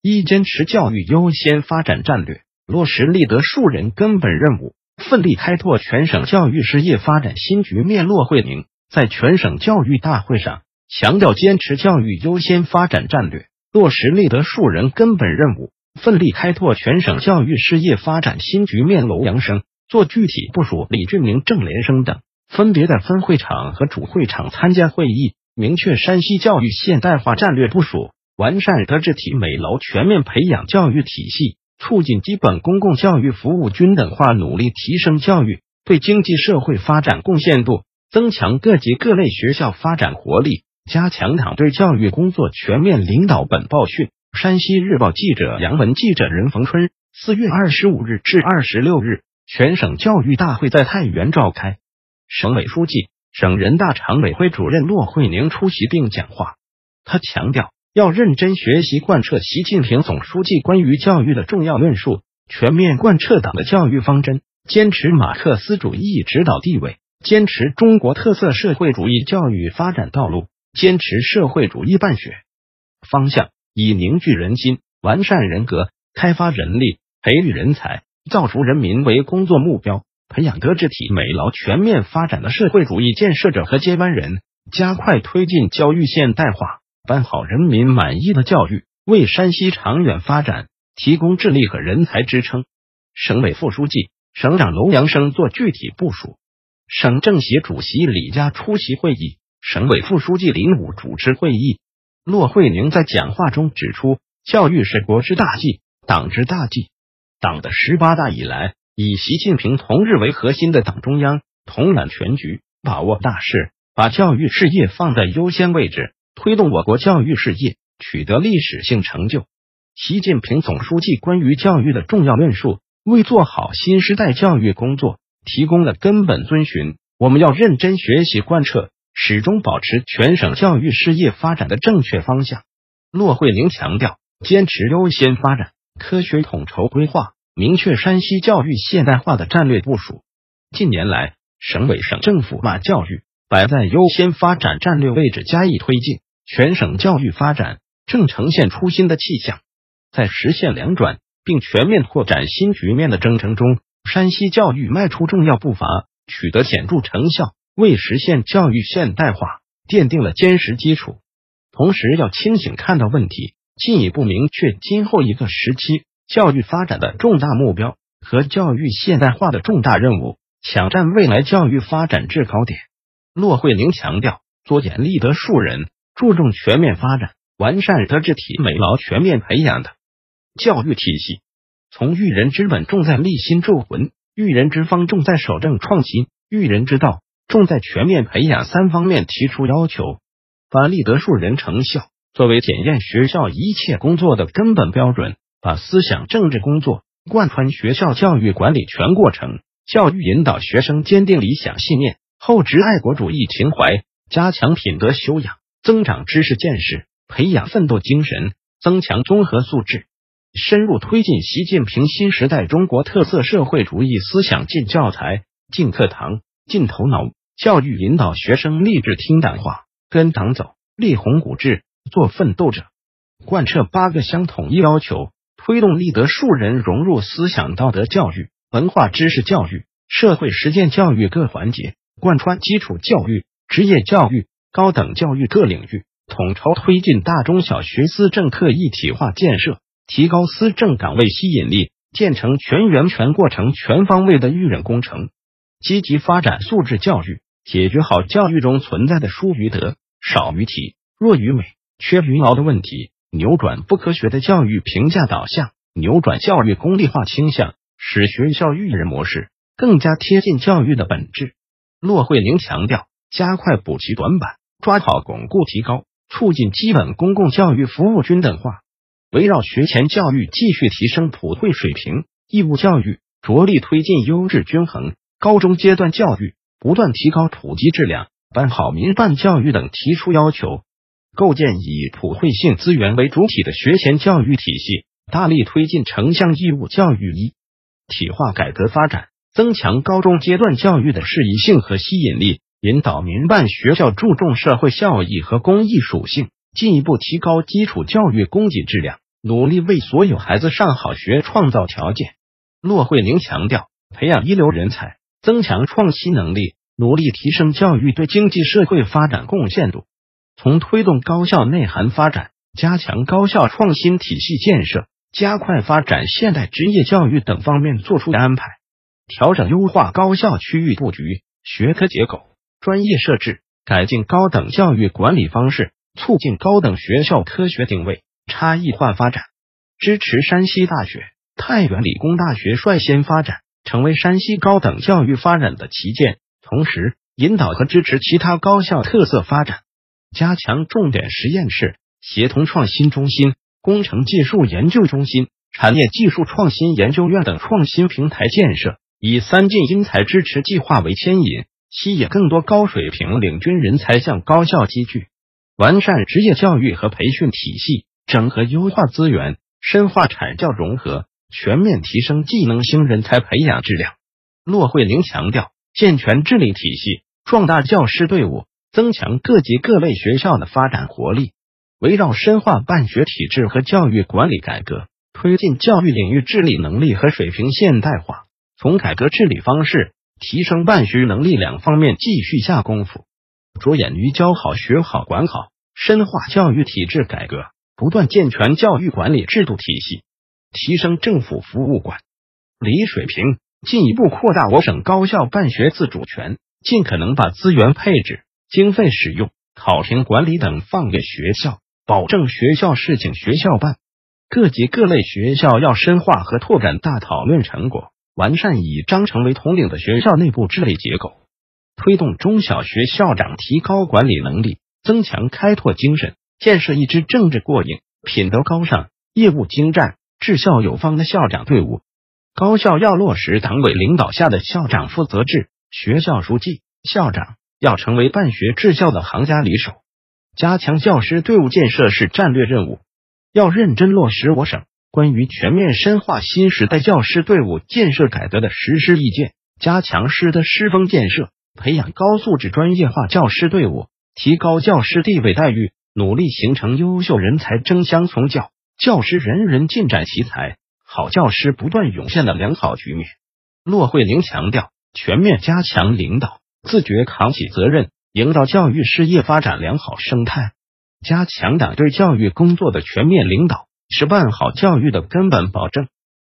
一、坚持教育优先发展战略，落实立德树人根本任务，奋力开拓全省教育事业发展新局面。骆惠宁在全省教育大会上强调，坚持教育优先发展战略。落实立德树人根本任务，奋力开拓全省教育事业发展新局面。楼阳生做具体部署，李俊明、郑连生等分别在分会场和主会场参加会议，明确山西教育现代化战略部署，完善德智体美劳全面培养教育体系，促进基本公共教育服务均等化，努力提升教育对经济社会发展贡献度，增强各级各类学校发展活力。加强党对教育工作全面领导。本报讯，山西日报记者杨文记者任逢春，四月二十五日至二十六日，全省教育大会在太原召开，省委书记、省人大常委会主任骆惠宁出席并讲话。他强调，要认真学习贯彻习近平总书记关于教育的重要论述，全面贯彻党的教育方针，坚持马克思主义指导地位，坚持中国特色社会主义教育发展道路。坚持社会主义办学方向，以凝聚人心、完善人格、开发人力、培育人才、造福人民为工作目标，培养德智体美劳全面发展的社会主义建设者和接班人，加快推进教育现代化，办好人民满意的教育，为山西长远发展提供智力和人才支撑。省委副书记、省长楼阳生做具体部署，省政协主席李佳出席会议。省委副书记林武主持会议，骆惠宁在讲话中指出，教育是国之大计，党之大计。党的十八大以来，以习近平同志为核心的党中央统揽全局，把握大势，把教育事业放在优先位置，推动我国教育事业取得历史性成就。习近平总书记关于教育的重要论述，为做好新时代教育工作提供了根本遵循。我们要认真学习贯彻。始终保持全省教育事业发展的正确方向。骆惠宁强调，坚持优先发展、科学统筹规划，明确山西教育现代化的战略部署。近年来，省委省政府把教育摆在优先发展战略位置加以推进，全省教育发展正呈现出新的气象。在实现两转并全面拓展新局面的征程中，山西教育迈出重要步伐，取得显著成效。为实现教育现代化奠定了坚实基础，同时要清醒看到问题，进一步明确今后一个时期教育发展的重大目标和教育现代化的重大任务，抢占未来教育发展制高点。骆惠宁强调，做严立德树人，注重全面发展，完善德智体美劳全面培养的教育体系。从育人之本重在立心铸魂，育人之方重在守正创新，育人之道。重在全面培养三方面提出要求，把立德树人成效作为检验学校一切工作的根本标准，把思想政治工作贯穿学校教育管理全过程，教育引导学生坚定理想信念，厚植爱国主义情怀，加强品德修养，增长知识见识，培养奋斗精神，增强综合素质，深入推进习近平新时代中国特色社会主义思想进教材、进课堂、进头脑。教育引导学生立志听党话、跟党走，立红骨志，做奋斗者。贯彻八个乡统一要求，推动立德树人融入思想道德教育、文化知识教育、社会实践教育各环节，贯穿基础教育、职业教育、高等教育各领域，统筹推进大中小学思政课一体化建设，提高思政岗位吸引力，建成全员全过程全方位的育人工程。积极发展素质教育。解决好教育中存在的疏于德、少于体、弱于美、缺于劳的问题，扭转不科学的教育评价导向，扭转教育功利化倾向，使学校育人模式更加贴近教育的本质。骆惠宁强调，加快补齐短板，抓好巩固提高，促进基本公共教育服务均等化。围绕学前教育继续提升普惠水平，义务教育着力推进优质均衡，高中阶段教育不断提高普及质量，办好民办教育等提出要求，构建以普惠性资源为主体的学前教育体系，大力推进城乡义务教育一体化改革发展，增强高中阶段教育的适宜性和吸引力，引导民办学校注重社会效益和公益属性。进一步提高基础教育供给质量，努力为所有孩子上好学创造条件。骆惠玲强调，培养一流人才，增强创新能力，努力提升教育对经济社会发展贡献度。从推动高校内涵发展、加强高校创新体系建设、加快发展现代职业教育等方面作出安排，调整优化高校区域布局、学科结构、专业设置，改进高等教育管理方式。促进高等学校科学定位、差异化发展，支持山西大学、太原理工大学率先发展，成为山西高等教育发展的旗舰。同时，引导和支持其他高校特色发展，加强重点实验室、协同创新中心、工程技术研究中心、产业技术创新研究院等创新平台建设，以三进英才支持计划为牵引，吸引更多高水平领军人才向高校集聚。完善职业教育和培训体系，整合优化资源，深化产教融合，全面提升技能型人才培养质量。骆惠玲强调，健全治理体系，壮大教师队伍，增强各级各类学校的发展活力。围绕深化办学体制和教育管理改革，推进教育领域治理能力和水平现代化，从改革治理方式、提升办学能力两方面继续下功夫。着眼于教好、学好、管好，深化教育体制改革，不断健全教育管理制度体系，提升政府服务管理水平，进一步扩大我省高校办学自主权，尽可能把资源配置、经费使用、考评管理等放给学校，保证学校事情学校办。各级各类学校要深化和拓展大讨论成果，完善以章程为统领的学校内部治理结构。推动中小学校长提高管理能力，增强开拓精神，建设一支政治过硬、品德高尚、业务精湛、治校有方的校长队伍。高校要落实党委领导下的校长负责制，学校书记、校长要成为办学治校的行家里手。加强教师队伍建设是战略任务，要认真落实我省关于全面深化新时代教师队伍建设改革的实施意见，加强师的师风建设。培养高素质专业化教师队伍，提高教师地位待遇，努力形成优秀人才争相从教、教师人人尽展奇才、好教师不断涌现的良好局面。骆惠玲强调，全面加强领导，自觉扛起责任，营造教育事业发展良好生态。加强党对教育工作的全面领导，是办好教育的根本保证。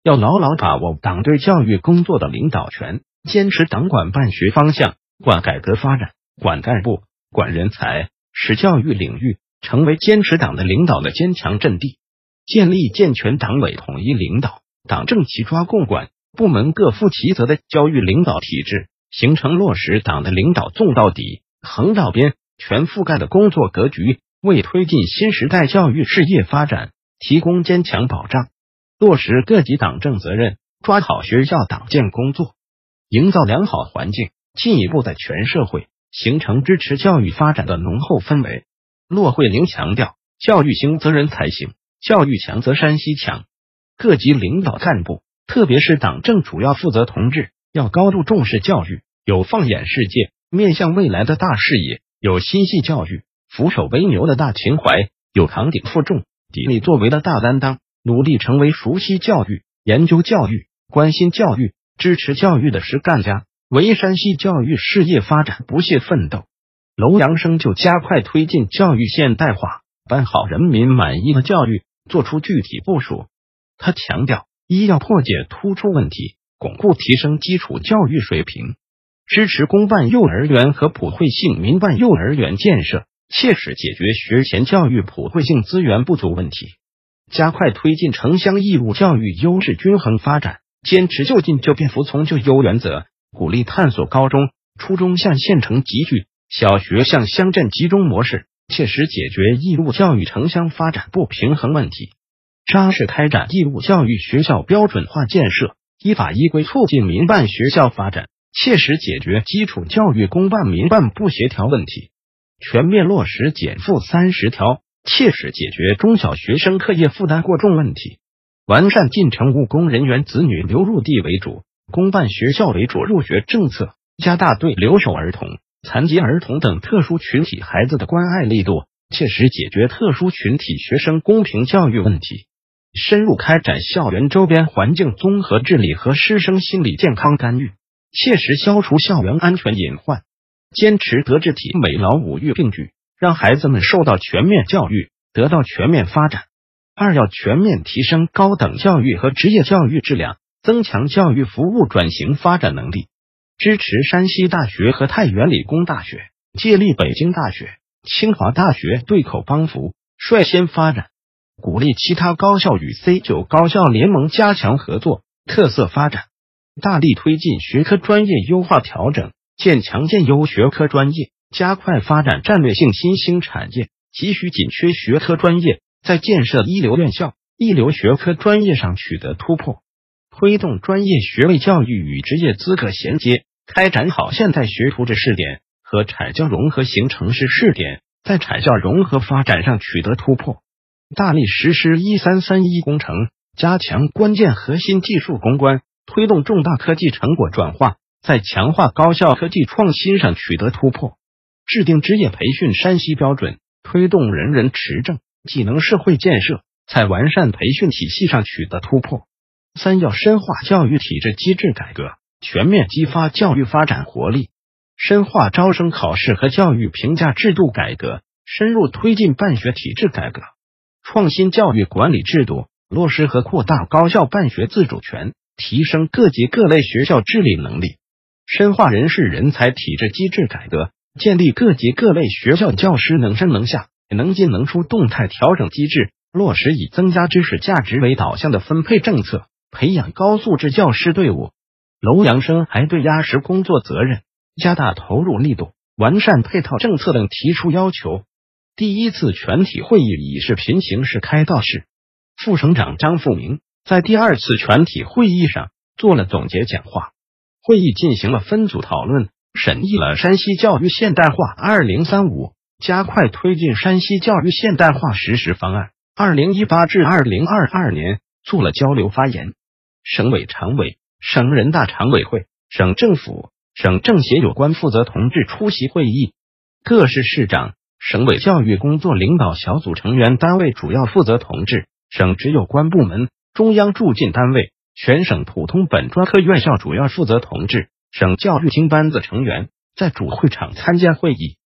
要牢牢把握党对教育工作的领导权，坚持党管办学方向。管改革发展，管干部，管人才，使教育领域成为坚持党的领导的坚强阵地。建立健全党委统一领导、党政齐抓共管、部门各负其责的教育领导体制，形成落实党的领导纵到底、横到边、全覆盖的工作格局，为推进新时代教育事业发展提供坚强保障。落实各级党政责任，抓好学校党建工作，营造良好环境。进一步在全社会形成支持教育发展的浓厚氛围。骆惠玲强调，教育兴则人才兴，教育强则山西强。各级领导干部，特别是党政主要负责同志，要高度重视教育，有放眼世界、面向未来的大视野，有心系教育、俯首为牛的大情怀，有扛鼎负重、砥砺作为的大担当，努力成为熟悉教育、研究教育、关心教育、支持教育的实干家。为山西教育事业发展不懈奋斗，楼阳生就加快推进教育现代化，办好人民满意的教育，做出具体部署。他强调：一要破解突出问题，巩固提升基础教育水平，支持公办幼儿园和普惠性民办幼儿园建设，切实解决学前教育普惠性资源不足问题，加快推进城乡义务教育优质均衡发展，坚持就近就便服从就优原则。鼓励探索高中、初中向县城集聚、小学向乡镇集中模式，切实解决义务教育城乡发展不平衡问题。扎实开展义务教育学校标准化建设，依法依规促进民办学校发展，切实解决基础教育公办民办不协调问题，全面落实减负三十条，切实解决中小学生课业负担过重问题，完善进城务工人员子女流入地为主、公办学校为主入学政策，加大对留守儿童、残疾儿童等特殊群体孩子的关爱力度，切实解决特殊群体学生公平教育问题。深入开展校园周边环境综合治理和师生心理健康干预，切实消除校园安全隐患，坚持德智体美劳五育并举，让孩子们受到全面教育，得到全面发展。二要全面提升高等教育和职业教育质量，增强教育服务转型发展能力，支持山西大学和太原理工大学借力北京大学、清华大学对口帮扶，率先发展。鼓励其他高校与 C 九高校联盟加强合作、特色发展，大力推进学科专业优化调整，建强建优学科专业，加快发展战略性新兴产业，急需紧缺学科专业，在建设一流院校、一流学科专业上取得突破，推动专业学位教育与职业资格衔接，开展好现代学徒制试点和产教融合型城市试点，在产教融合发展上取得突破。大力实施“一三三一”工程，加强关键核心技术攻关，推动重大科技成果转化，在强化高校科技创新上取得突破。制定职业培训山西标准，推动人人持证、技能社会建设，在完善培训体系上取得突破。三要深化教育体制机制改革，全面激发教育发展活力，深化招生考试和教育评价制度改革，深入推进办学体制改革。创新教育管理制度，落实和扩大高校办学自主权，提升各级各类学校治理能力，深化人事人才体制机制改革，建立各级各类学校教师能上能下、能进能出动态调整机制，落实以增加知识价值为导向的分配政策，培养高素质教师队伍。楼阳生还对压实工作责任、加大投入力度、完善配套政策等提出要求。第一次全体会议以视频形式开到时，副省长张富明在第二次全体会议上做了总结讲话。会议进行了分组讨论，审议了山西教育现代化二零三五加快推进山西教育现代化实施方案二零一八至二零二二年做了交流发言。省委常委、省人大常委会、省政府、省政协有关负责同志出席会议，各市市长。省委教育工作领导小组成员单位主要负责同志、省直有关部门、中央驻进单位、全省普通本专科院校主要负责同志、省教育厅班子成员在主会场参加会议，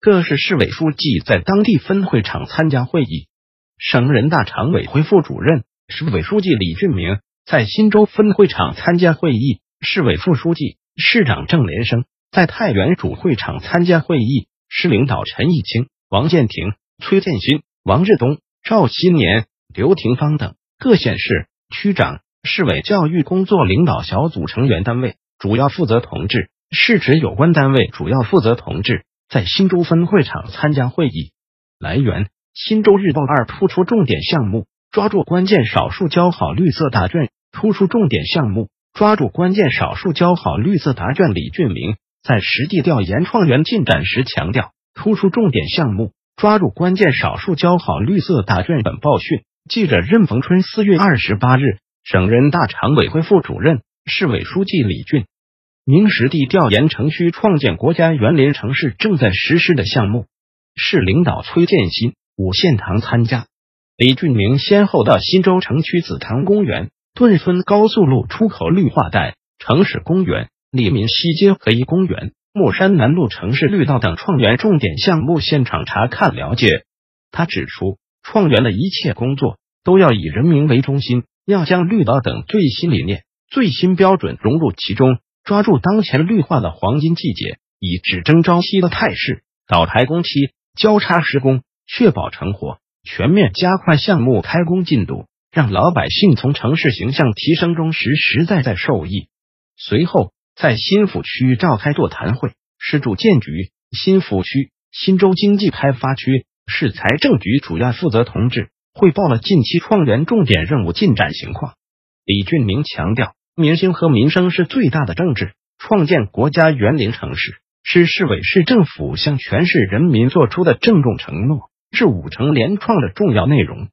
各市市委书记在当地分会场参加会议。省人大常委会副主任、市委书记李俊明在新州分会场参加会议，市委副书记、市长郑连生在太原主会场参加会议。市领导陈毅清、王建廷、崔建新、王志东、赵新年、刘廷芳等各县市区长、市委教育工作领导小组成员单位主要负责同志、市直有关单位主要负责同志在新州分会场参加会议。来源：新州日报二突出重点项目，抓住关键少数交好绿色答卷。突出重点项目，抓住关键少数交好绿色答卷。李俊明。在实地调研创园进展时强调，突出重点项目，抓住关键少数交好绿色答卷。本报讯，记者任逢春四月二十八日，省人大常委会副主任、市委书记李俊明实地调研城区创建国家园林城市正在实施的项目。市领导崔建新、伍献堂参加。李俊明先后到新州城区紫塘公园、顿村高速路出口绿化带、城市公园。利民西街河一公园、木山南路城市绿道等创园重点项目现场查看了解。他指出，创园的一切工作都要以人民为中心，要将绿道等最新理念、最新标准融入其中，抓住当前绿化的黄金季节，以只争朝夕的态势倒台工期，交叉施工，确保成活，全面加快项目开工进度，让老百姓从城市形象提升中实实在在受益。随后。在新抚区召开座谈会，市住建局、新抚区、新州经济开发区市财政局主要负责同志、汇报了近期创园重点任务进展情况。李俊明强调，民心和民生是最大的政治，创建国家园林城市是市委市政府向全市人民做出的郑重承诺，是五城联创的重要内容。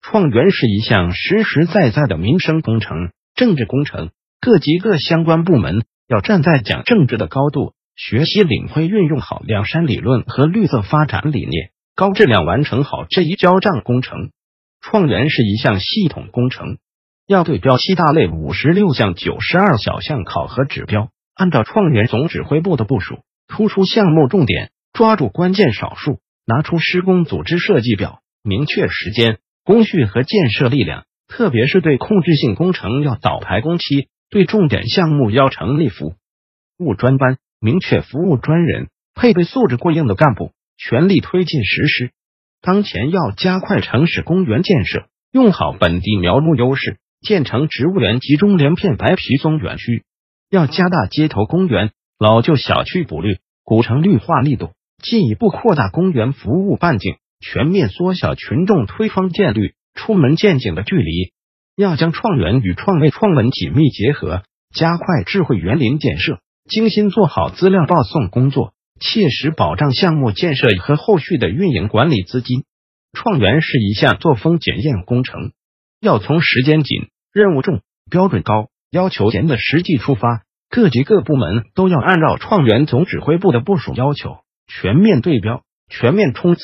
创园是一项实实在在的民生工程、政治工程，各级各相关部门要站在讲政治的高度，学习领会运用好两山理论和绿色发展理念，高质量完成好这一交账工程。创园是一项系统工程，要对标七大类五十六项九十二小项考核指标，按照创园总指挥部的部署，突出项目重点，抓住关键少数，拿出施工组织设计表，明确时间。工序和建设力量，特别是对控制性工程要早排工期，对重点项目要成立服务专班，明确服务专人，配备素质过硬的干部，全力推进实施。当前要加快城市公园建设，用好本地苗木优势，建成植物园集中连片白皮松园区。要加大街头公园、老旧小区补绿、古城绿化力度，进一步扩大公园服务半径。全面缩小群众推窗见绿、出门见景的距离，要将创园与创卫创文紧密结合，加快智慧园林建设，精心做好资料报送工作，切实保障项目建设和后续的运营管理资金。创园是一项作风检验工程，要从时间紧、任务重、标准高、要求严的实际出发，各级各部门都要按照创园总指挥部的部署要求，全面对标、全面冲刺。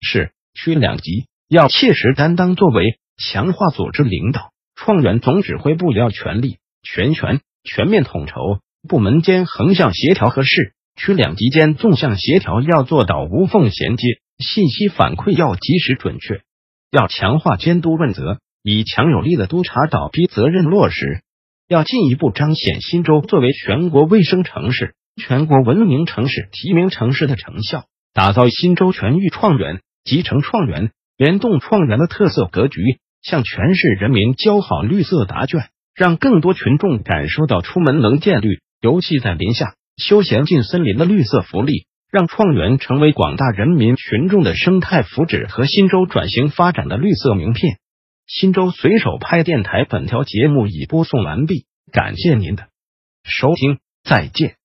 市区两级要切实担当作为，强化组织领导。创园总指挥部要全力、全权、全面统筹，部门间横向协调和适区两级间纵向协调要做到无缝衔接，信息反馈要及时准确。要强化监督问责，以强有力的督查导批责任落实。要进一步彰显新州作为全国卫生城市、全国文明城市提名城市的成效，打造新州全域创园。集成创园、联动创园的特色格局，向全市人民交好绿色答卷，让更多群众感受到出门能见绿、尤其在林下、休闲进森林的绿色福利，让创园成为广大人民群众的生态福祉和新州转型发展的绿色名片。新州随手拍电台本条节目已播送完毕，感谢您的收听，再见。